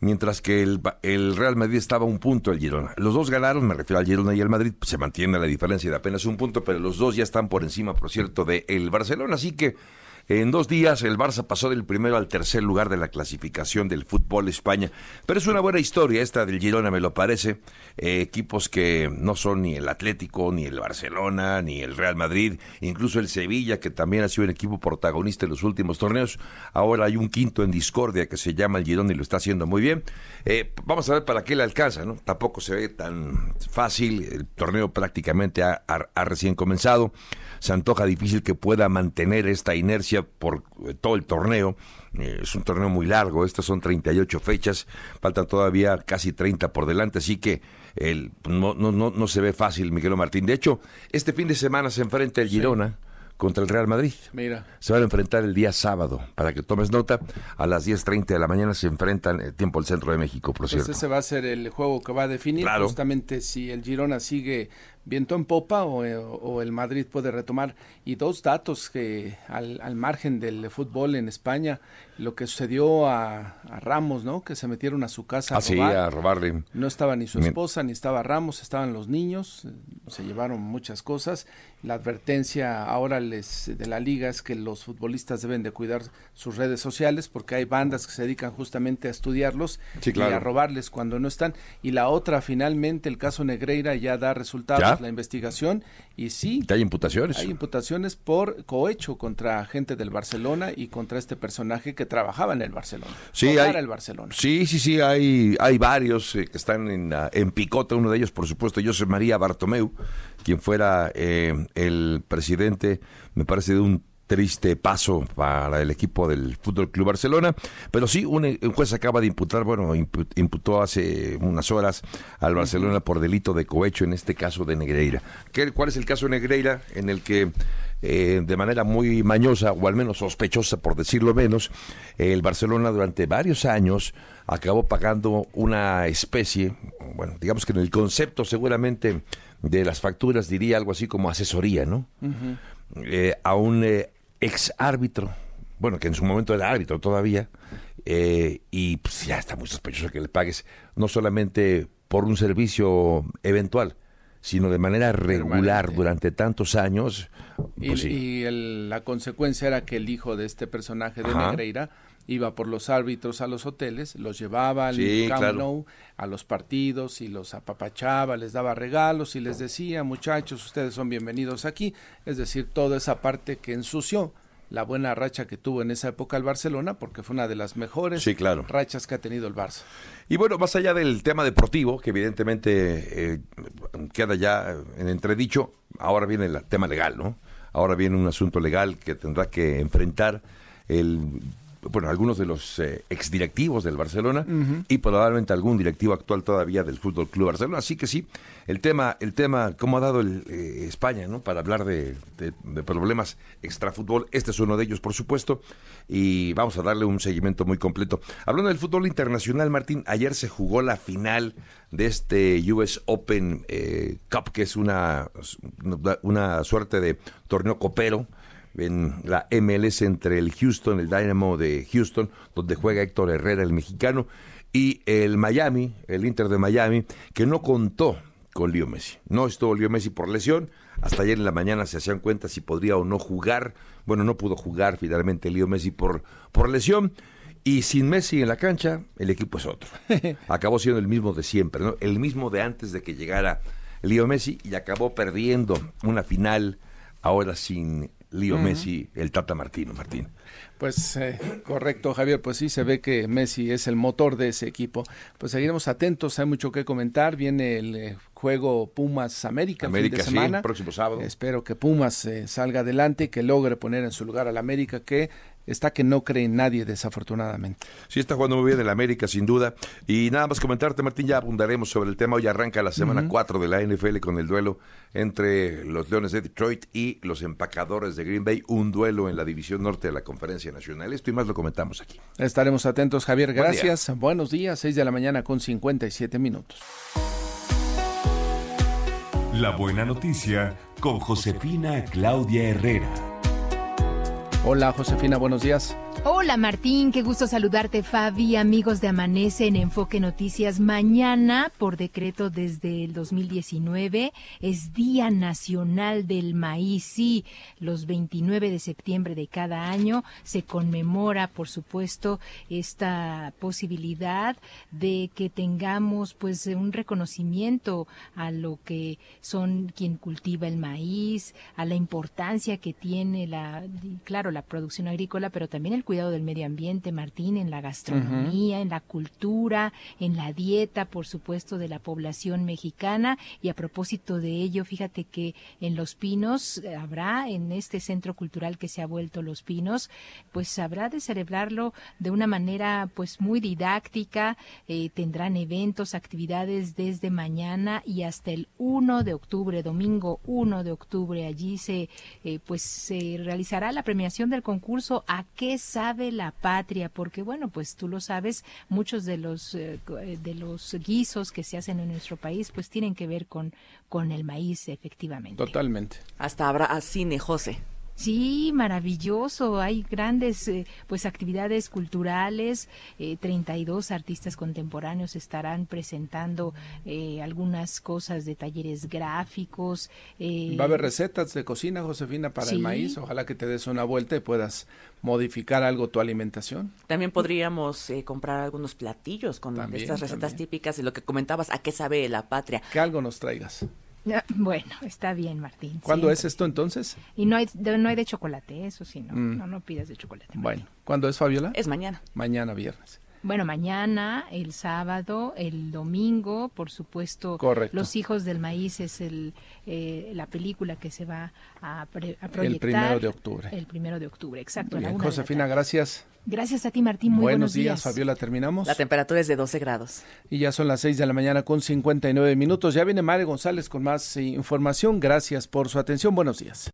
Q: mientras que el, el, Real Madrid estaba a un punto del Girona. Los dos ganaron, me refiero al Girona y al Madrid, se mantiene la diferencia de apenas un punto, pero los dos ya están por encima, por cierto, del el Barcelona, así que en dos días el Barça pasó del primero al tercer lugar de la clasificación del fútbol España. Pero es una buena historia esta del Girona, me lo parece. Eh, equipos que no son ni el Atlético, ni el Barcelona, ni el Real Madrid, incluso el Sevilla, que también ha sido un equipo protagonista en los últimos torneos. Ahora hay un quinto en discordia que se llama el Girona y lo está haciendo muy bien. Eh, vamos a ver para qué le alcanza, ¿no? Tampoco se ve tan fácil. El torneo prácticamente ha recién comenzado se antoja difícil que pueda mantener esta inercia por eh, todo el torneo. Eh, es un torneo muy largo, estas son 38 fechas, faltan todavía casi 30 por delante, así que el, no, no, no, se ve fácil, Miguel Martín. De hecho, este fin de semana se enfrenta el Girona contra el Real Madrid.
A: Mira.
Q: Se van a enfrentar el día sábado, para que tomes nota. A las 10.30 de la mañana se enfrentan el eh, tiempo al centro de México, por cierto.
A: Ese va a ser el juego que va a definir justamente si el Girona sigue viento en popa eh, o, el Madrid puede retomar. Y dos datos que al, al, margen del fútbol en España, lo que sucedió a, Ramos, ¿no? Que se metieron a su casa a,
Q: ah, robar. a robarle.
A: No estaba ni su esposa, ni estaba Ramos, estaban los niños, eh, se llevaron muchas cosas. La advertencia ahora les de la liga es que los futbolistas deben de cuidar sus redes sociales porque hay bandas que se dedican justamente a estudiarlos y a robarles cuando no están. Y la otra, finalmente, el caso Negreira ya da resultados, la investigación, y sí.
Q: ¿Hay imputaciones?
A: Hay imputaciones por cohecho contra gente del Barcelona y contra este personaje que trabajaba en el Barcelona.
Q: Sí, hay,
A: el Barcelona.
Q: sí, sí, sí, hay, hay varios eh, que están en, en picota, uno de ellos, por supuesto, José María Bartomeu, quien fuera eh, el presidente, me parece, de un triste paso para el equipo del Fútbol Club Barcelona, pero sí un, un juez acaba de imputar, bueno, impu- imputó hace unas horas al Barcelona por delito de cohecho en este caso de Negreira. ¿Qué, ¿Cuál es el caso de Negreira en el que eh, de manera muy mañosa o al menos sospechosa por decirlo menos, el Barcelona durante varios años acabó pagando una especie, bueno, digamos que en el concepto seguramente de las facturas diría algo así como asesoría, ¿no? eh, a un eh, ex árbitro, bueno, que en su momento era árbitro todavía, eh, y pues ya está muy sospechoso que le pagues no solamente por un servicio eventual, sino de manera regular durante tantos años.
A: Y,
Q: Pues sí.
A: y el- la consecuencia era que el hijo de este personaje de
Q: Ajá.
A: Negreira iba por los árbitros a los hoteles, los llevaba al
Q: Sí,
A: Camp
Q: claro.
A: Nou, a los partidos y los apapachaba, les daba regalos y les decía, muchachos, ustedes son bienvenidos aquí. Es decir, toda esa parte que ensució la buena racha que tuvo en esa época el Barcelona, porque fue una de las mejores
Q: Sí, claro.
A: rachas que ha tenido el Barça.
Q: Y bueno, más allá del tema deportivo, que evidentemente eh, queda ya en entredicho, ahora viene el tema legal, ¿no? Ahora viene un asunto legal que tendrá que enfrentar el bueno, algunos de los eh, exdirectivos del Barcelona y probablemente algún directivo actual todavía del Fútbol Club Barcelona. Así que sí, el tema, el tema, cómo ha dado el, eh, España, ¿no? Para hablar de, de- de problemas extrafútbol. Este es uno de ellos, por supuesto, y vamos a darle un seguimiento muy completo. Hablando del fútbol internacional, Martín, ayer se jugó la final de este US Open eh, Cup, que es una, una suerte de torneo copero en la MLS entre el Houston, el Dynamo de Houston, donde juega Héctor Herrera, el mexicano, y el Miami, el Inter de Miami, que no contó con Leo Messi. No estuvo Leo Messi por lesión. Hasta ayer en la mañana se hacían cuenta si podría o no jugar. Bueno, no pudo jugar finalmente Leo Messi por, por lesión. Y sin Messi en la cancha, el equipo es otro. Acabó siendo el mismo de siempre, ¿no? El mismo de antes de que llegara Leo Messi y acabó perdiendo una final ahora sin Leo. Messi, el Tata Martino, Martín.
A: Pues eh, correcto, Javier. Pues sí, se ve que Messi es el motor de ese equipo. Pues seguiremos atentos, hay mucho que comentar. Viene el eh, juego Pumas América,
Q: América,
A: fin de
Q: sí, próximo sábado.
A: Espero que Pumas eh, salga adelante y que logre poner en su lugar al América, que está que no cree en nadie, desafortunadamente.
Q: Sí, está jugando muy bien el América, sin duda. Y nada más comentarte, Martín, ya abundaremos sobre el tema. Hoy arranca la semana
A: Ujú.
Q: 4 de la NFL con el duelo entre los Leones de Detroit y los empacadores de Green Bay. Un duelo en la división norte de la Conferencia Nacional. Esto y más lo comentamos aquí.
A: Estaremos atentos, Javier.
Q: Buen día.
A: Gracias. Buenos días, 6 de la mañana con 57 minutos.
R: La buena noticia con Josefina Claudia Herrera.
A: Hola, Josefina, buenos días.
S: Hola Martín, qué gusto saludarte Fabi, amigos de Amanece en Enfoque Noticias. Mañana, por decreto desde el 2019, es Día Nacional del Maíz. Sí, los 29 de septiembre de cada año se conmemora, por supuesto, esta posibilidad de que tengamos pues un reconocimiento a lo que son quien cultiva el maíz, a la importancia que tiene la, claro, la producción agrícola, pero también el cuidado del medio ambiente, Martín, en la gastronomía, en la cultura, en la dieta, por supuesto, de la población mexicana. Y a propósito de ello, fíjate que en Los Pinos eh, habrá, en este centro cultural que se ha vuelto Los Pinos, pues habrá de celebrarlo de una manera pues muy didáctica, eh, tendrán eventos, actividades desde mañana y hasta el 1 de octubre, domingo 1 de octubre, allí se eh, pues se realizará la premiación del concurso ¿A qué sabe la patria? Porque bueno, pues tú lo sabes, muchos de los eh, eh, de los guisos que se hacen en nuestro país pues tienen que ver con con el maíz efectivamente.
A: Totalmente.
B: Hasta habrá a cine, José.
S: Sí, maravilloso. Hay grandes eh, pues actividades culturales. Eh, 32 artistas contemporáneos estarán presentando eh, algunas cosas de talleres gráficos. eh,
A: Va a haber recetas de cocina, Josefina, para el maíz. Ojalá que te des una vuelta y puedas modificar algo tu alimentación.
B: También podríamos eh, comprar algunos platillos con
A: También,
B: estas recetas
A: también.
B: típicas y lo que comentabas, ¿a qué sabe la patria?
A: Que algo nos traigas.
S: Bueno, está bien, Martín.
A: ¿Cuándo es esto entonces?
S: Y no hay de, no hay de chocolate, eso sí, no, mm. no, no pidas de chocolate.
A: Bueno, ¿cuándo es Fabiola?
B: Es mañana.
A: Mañana viernes.
S: Bueno, mañana, el sábado, el domingo, por supuesto, Los Hijos del Maíz es el, eh, la película que se va a, proyectar. El
A: primero de octubre.
S: El primero de octubre, exacto.
A: Bien, Josefina, gracias.
S: Gracias a ti, Martín. Muy buenos, buenos días.
A: Fabiola. Terminamos.
B: La temperatura es de 12 grados.
A: Y ya son las 6 de la mañana con 59 minutos. Ya viene Mare González con más eh, información. Gracias por su atención. Buenos días.